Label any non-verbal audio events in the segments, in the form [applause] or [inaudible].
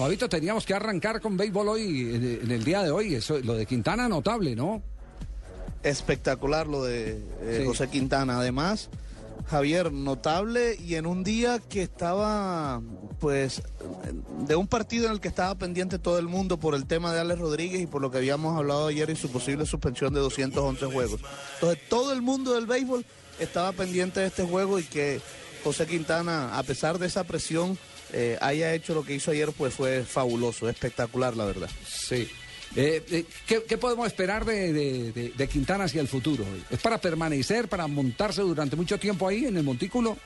Fabito, teníamos que arrancar con béisbol hoy, en el día de hoy. Eso, lo de Quintana, notable, ¿no? espectacular lo de eh, Sí. José Quintana. Además, Javier, notable y en un día que estaba, pues, de un partido en el que estaba pendiente todo el mundo por el tema de Alex Rodríguez y por lo que habíamos hablado ayer y su posible suspensión de 211 juegos. Entonces, todo el mundo del béisbol estaba pendiente de este juego y que José Quintana, a pesar de esa presión, eh, haya hecho lo que hizo ayer, pues fue fabuloso, espectacular, la verdad. Sí. Eh, eh, ¿qué, qué podemos esperar de, de- de- de Quintana hacia el futuro? ¿Es para permanecer, para montarse durante mucho tiempo ahí en el montículo?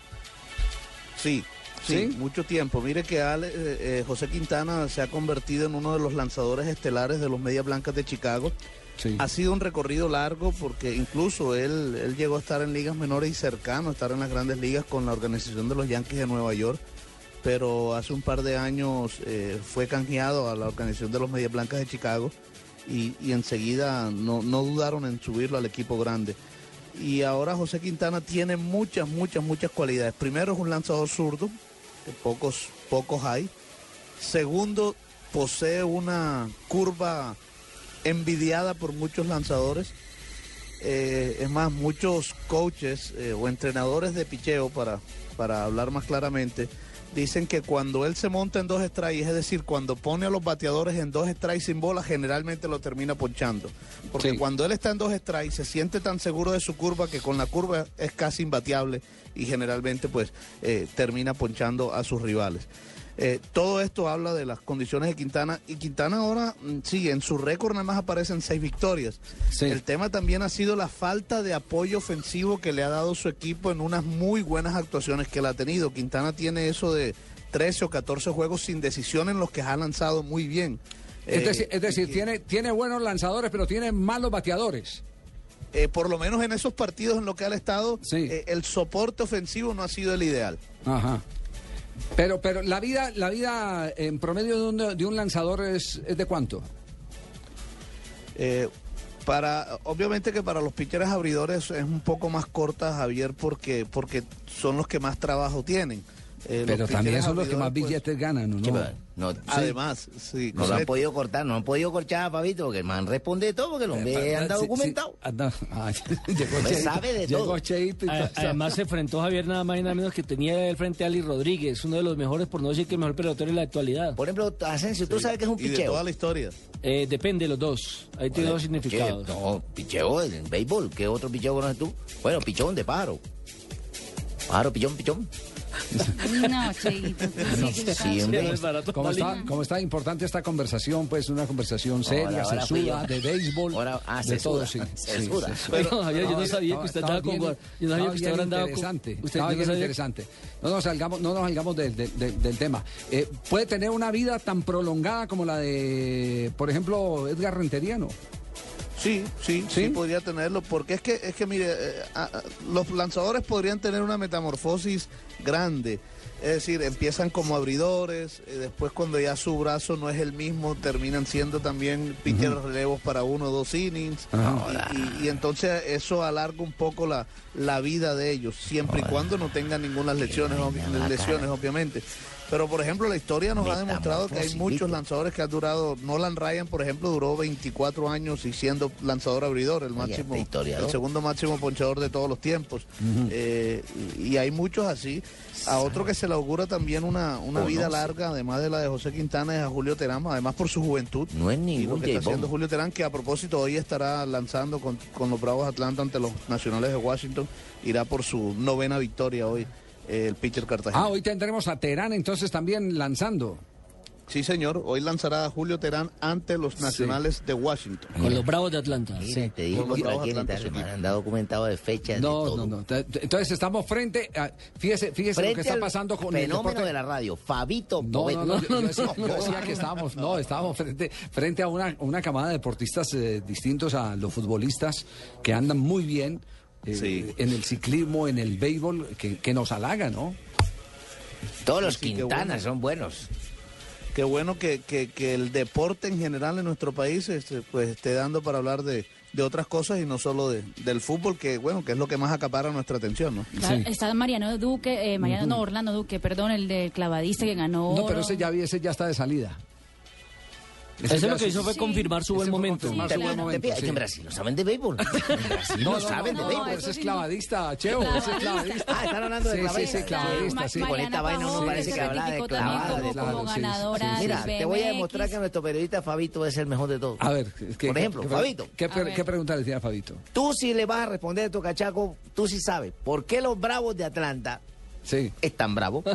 Sí, sí, ¿Sí? mucho tiempo. Mire que Ale- eh, José Quintana se ha convertido en uno de los lanzadores estelares de los Medias Blancas de Chicago. Sí. Ha sido un recorrido largo porque incluso él, él llegó a estar en ligas menores y cercano a estar en las grandes ligas con la organización de los Yankees de Nueva York, pero hace un par de años eh, fue canjeado a la organización de los Medias Blancas de Chicago y, y enseguida no, no dudaron en subirlo al equipo grande. Y ahora José Quintana tiene muchas, muchas, muchas cualidades. Primero es un lanzador zurdo, que pocos, pocos hay. Segundo, posee una curva envidiada por muchos lanzadores. Eh, es más, muchos coaches eh, o entrenadores de picheo, para, para hablar más claramente, dicen que cuando él se monta en dos strikes, es decir, cuando pone a los bateadores en dos strikes sin bola, generalmente lo termina ponchando. Porque Sí. cuando él está en dos strikes, se siente tan seguro de su curva que con la curva es casi imbateable y generalmente pues eh, termina ponchando a sus rivales. Eh, todo esto habla de las condiciones de Quintana y Quintana ahora, mm, sí, en su récord nada más aparecen seis victorias. Sí. El tema también ha sido la falta de apoyo ofensivo que le ha dado su equipo en unas muy buenas actuaciones que él ha tenido. Quintana tiene eso de 13 o 14 juegos sin decisión en los que ha lanzado muy bien. Es Eh, decir, es decir y- tiene, tiene buenos lanzadores, pero tiene malos bateadores. eh, por lo menos en esos partidos en los que ha estado, Sí. eh, el soporte ofensivo no ha sido el ideal. Ajá. Pero, pero la vida, la vida en promedio de un, de un lanzador es, es de cuánto? Para, obviamente que para los pitchers abridores es un poco más corta, Javier, porque, porque son los que más trabajo tienen. Eh, Pero también son los que más pues, billetes ganan, ¿o Sí, ¿no? Además, sí, no lo han podido cortar, no han podido corchar a Fabito, porque el man responde de todo, porque el hombre anda Sí, sí, documentado. anda- ah, [laughs] [laughs] llegó Hombre, Cheito, sabe de llegó todo. Cheito y A- todo. Además se enfrentó Javier nada más y nada menos que tenía el frente a Ali Rodríguez, uno de los mejores, por no decir que el mejor pelotero en la actualidad. Por ejemplo, Asensio, tú sabes que es un Y de picheo. toda la historia. Eh, depende de los dos. Ahí tiene dos significados. No, picheo en béisbol. ¿Qué otro picheo conoces tú? Bueno, pichón de pájaro. Pájaro, pichón, pichón. No, Cheito. tú sí que Sí, hombre. ¿Cómo está, ¿Cómo está importante esta conversación? Pues una conversación seria, Ahora- sesuda, de béisbol, Ahora- ah, de todo, sesuda, sí. [laughs] sesuda. sí, sí. Pero, Javier, yo no sabía que usted Estaba estaba con yo no sabía que usted ahora andaba con- interesante, usted- no sabía- interesante. No nos salgamos, no nos salgamos del, del- del- del tema. Eh, ¿Puede tener una vida tan prolongada como la de, por ejemplo, Edgar Renteriano? Sí, sí, ¿Sí? sí, podría tenerlo, porque es que, es que mire, eh, a- los lanzadores podrían tener una metamorfosis grande. Es decir, empiezan como abridores, eh, después cuando ya su brazo no es el mismo, terminan siendo también pitchers relevos para uno o dos innings. Y, y- y entonces eso alarga un poco la, la vida de ellos, siempre y cuando no tengan ninguna lesiones, lesiones obviamente. Pero por ejemplo, la historia nos ha demostrado que hay muchos lanzadores que han durado, Nolan Ryan, por ejemplo, duró 24 años y siendo lanzador abridor, el máximo, el segundo máximo ponchador de todos los tiempos. Eh, y, hay muchos así. A otro que se le augura también una, una Oh, vida no, larga, además de la de José Quintana, es a Julio Terán, además por su juventud. No es Y lo ningún que está haciendo Julio Terán, que a propósito hoy estará lanzando con, con los Bravos Atlanta ante los Nacionales de Washington, irá por su novena victoria hoy, el pitcher Cartagena. Ah, hoy tendremos a Terán entonces también lanzando. Sí, señor. Hoy lanzará a Julio Terán ante los Nacionales de Washington. Con los Bravos de Atlanta. Mira, te digo Bravos aquí en han dado documentado de fechas de No, todo. no, no. Entonces estamos frente a. Fíjese, fíjese lo que está pasando con el fenómeno de la radio, Fabito No, no, no, yo, yo [laughs] decía, yo decía que estábamos, no, estábamos frente, frente a una, una camada de deportistas eh, distintos a los futbolistas que andan muy bien eh, Sí. en el ciclismo, en el béisbol, que, que nos halaga, ¿no? Todos los Quintanas bueno. son buenos. Qué bueno que, que- que el deporte en general en nuestro país este, pues, esté dando para hablar de, de otras cosas y no solo de- del fútbol, que bueno, que es lo que más acapara nuestra atención, ¿no? Claro, Está Mariano Duque, eh, Mariano, no, Orlando Duque, perdón, el de clavadista que ganó. No, pero ese ya, ese ya está de salida. Ese Eso lo que hizo fue Sí. confirmar su buen momento. confirmar su buen momento, sí. en Brasil no saben de béisbol. [laughs] En Brasil no, No, no, saben no, de béisbol. ese es clavadista, Cheo, ese es clavadista. Ah, están hablando de Sí, sí, clavadista. sí, clavadista, sí. Ma- Con esta Mariana vaina uno parece que habla de. Mira, te voy a demostrar que nuestro periodista Fabito es el mejor de todos. A ver, ¿qué, Por ejemplo, Fabito. ¿qué, A pre- ver. qué pregunta le tiene a Fabito? Tú sí le vas a responder a tu cachaco, tú sí sabes. ¿Por qué los bravos de Atlanta Sí. están bravos? [laughs]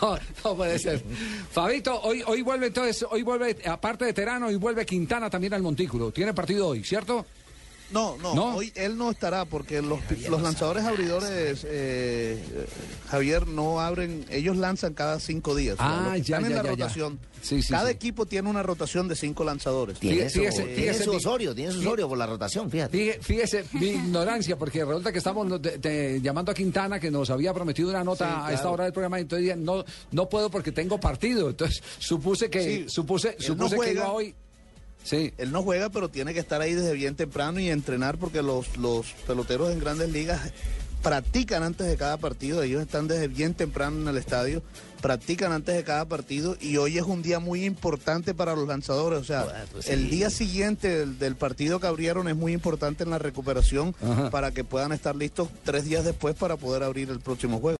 No, no puede ser. Fabito, hoy, hoy vuelve entonces, hoy vuelve, aparte de Terano, hoy vuelve Quintana también al Montículo. Tiene partido hoy, ¿cierto? No, no, ¿No? hoy él no estará porque los, los lanzadores abridores, eh, Javier, no abren, ellos lanzan cada cinco días. Ah, ya, están en ya, la ya, ya. rotación. Sí, sí, cada sí. equipo tiene una rotación de cinco lanzadores. Tiene, su, fíjese, tiene fíjese, su Osorio, tiene su Osorio por la rotación, fíjate. Fíjese, fíjese mi [laughs] ignorancia, porque resulta que estamos no, de- de- llamando a Quintana, que nos había prometido una nota Sí, a esta hora del programa, y entonces no, no puedo porque tengo partido. Entonces supuse que, Sí, supuse, supuse no que iba hoy. Sí. Él no juega, pero tiene que estar ahí desde bien temprano y entrenar porque los, los peloteros en grandes ligas practican antes de cada partido. Ellos están desde bien temprano en el estadio, practican antes de cada partido y hoy es un día muy importante para los lanzadores. O sea, Bueno, pues el día siguiente del, del partido que abrieron es muy importante en la recuperación Ajá. para que puedan estar listos tres días después para poder abrir el próximo juego.